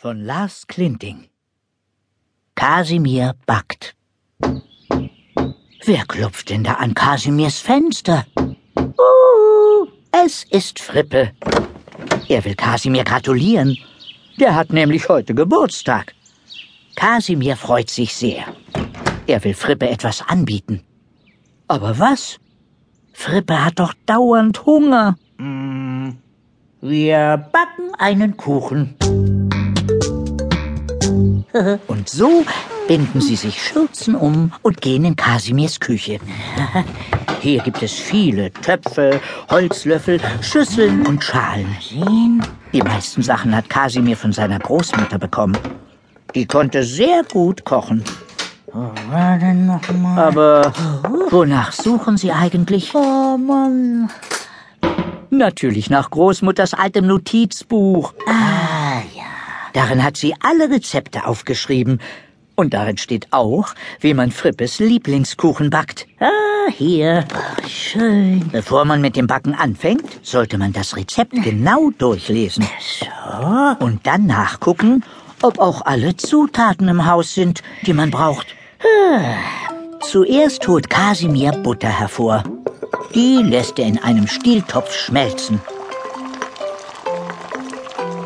von Lars Klinting. Kasimir backt. Wer klopft denn da an Kasimirs Fenster? Uh, es ist Frippe. Er will Kasimir gratulieren. Der hat nämlich heute Geburtstag. Kasimir freut sich sehr. Er will Frippe etwas anbieten. Aber was? Frippe hat doch dauernd Hunger. Mm, wir backen einen Kuchen. Und so binden sie sich Schürzen um und gehen in Kasimirs Küche. Hier gibt es viele Töpfe, Holzlöffel, Schüsseln und Schalen. Die meisten Sachen hat Kasimir von seiner Großmutter bekommen. Die konnte sehr gut kochen. Aber wonach suchen Sie eigentlich? Oh Mann. Natürlich nach Großmutters altem Notizbuch. Ah. Darin hat sie alle Rezepte aufgeschrieben. Und darin steht auch, wie man Frippes Lieblingskuchen backt. Ah, hier. Ach, schön. Bevor man mit dem Backen anfängt, sollte man das Rezept genau durchlesen. So. Und dann nachgucken, ob auch alle Zutaten im Haus sind, die man braucht. Zuerst holt Kasimir Butter hervor. Die lässt er in einem Stieltopf schmelzen.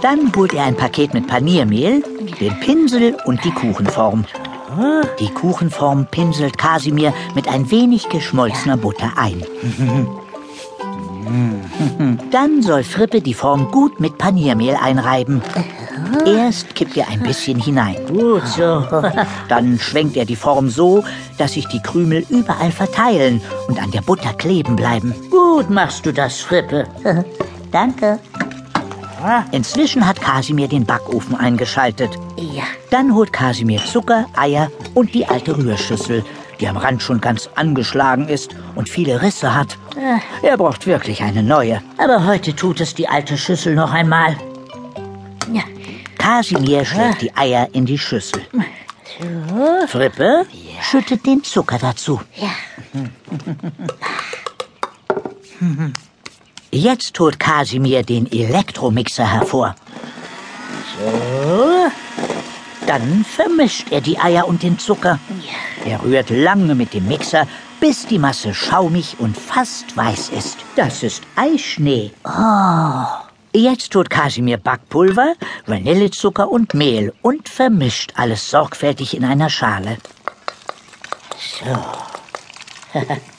Dann holt er ein Paket mit Paniermehl, den Pinsel und die Kuchenform. Die Kuchenform pinselt Kasimir mit ein wenig geschmolzener Butter ein. Dann soll Frippe die Form gut mit Paniermehl einreiben. Erst kippt er ein bisschen hinein. Gut so. Dann schwenkt er die Form so, dass sich die Krümel überall verteilen und an der Butter kleben bleiben. Gut machst du das, Frippe. Danke. Inzwischen hat Kasimir den Backofen eingeschaltet. Ja. Dann holt Kasimir Zucker, Eier und die alte Rührschüssel, die am Rand schon ganz angeschlagen ist und viele Risse hat. Er braucht wirklich eine neue. Aber heute tut es die alte Schüssel noch einmal. Ja. Kasimir schlägt die Eier in die Schüssel. So. Frippe schüttet den Zucker dazu. Ja. Jetzt holt Kasimir den Elektromixer hervor. So. Dann vermischt er die Eier und den Zucker. Er rührt lange mit dem Mixer, bis die Masse schaumig und fast weiß ist. Das ist Eischnee. Oh. Jetzt tut Kasimir Backpulver, Vanillezucker und Mehl und vermischt alles sorgfältig in einer Schale. So.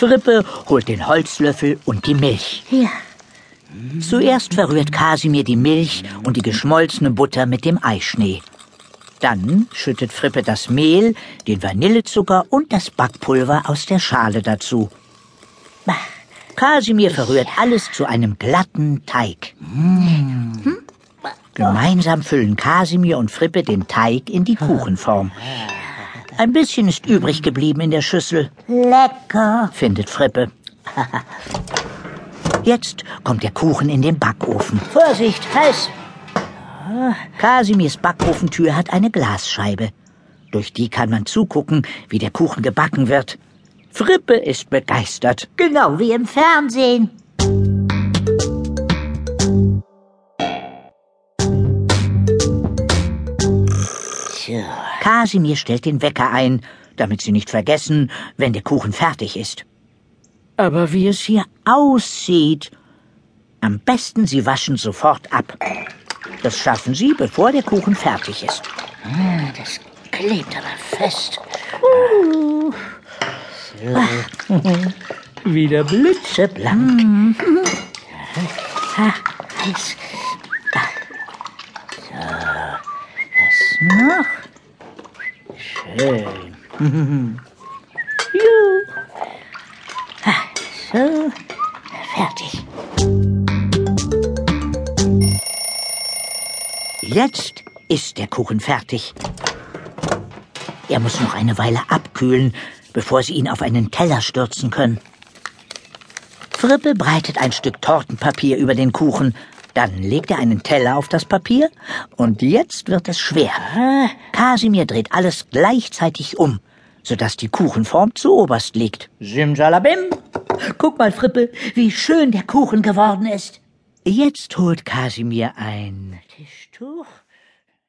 Frippe holt den Holzlöffel und die Milch. Ja. Zuerst verrührt Kasimir die Milch und die geschmolzene Butter mit dem Eischnee. Dann schüttet Frippe das Mehl, den Vanillezucker und das Backpulver aus der Schale dazu. Kasimir verrührt alles zu einem glatten Teig. Hm? Gemeinsam füllen Kasimir und Frippe den Teig in die Kuchenform. Ein bisschen ist übrig geblieben in der Schüssel, Lecker. findet Frippe. Jetzt kommt der Kuchen in den Backofen. Vorsicht, heiß. Kasimirs Backofentür hat eine Glasscheibe. Durch die kann man zugucken, wie der Kuchen gebacken wird. Frippe ist begeistert. Genau wie im Fernsehen. So. Kasimir stellt den Wecker ein, damit sie nicht vergessen, wenn der Kuchen fertig ist. Aber wie es hier aussieht. Am besten, Sie waschen sofort ab. Das schaffen Sie, bevor der Kuchen fertig ist. Ah, Das klebt aber fest. Wieder blitzeblank. Ha, heiß. Da. So. Was noch? Schön. So. Fertig. Jetzt ist der Kuchen fertig. Er muss noch eine Weile abkühlen, bevor Sie ihn auf einen Teller stürzen können. Frippe breitet ein Stück Tortenpapier über den Kuchen, dann legt er einen Teller auf das Papier und jetzt wird es schwer. Kasimir dreht alles gleichzeitig um, sodass die Kuchenform zu oberst liegt. Simsalabim! Guck mal, Frippe, wie schön der Kuchen geworden ist. Jetzt holt Kasimir ein Tischtuch.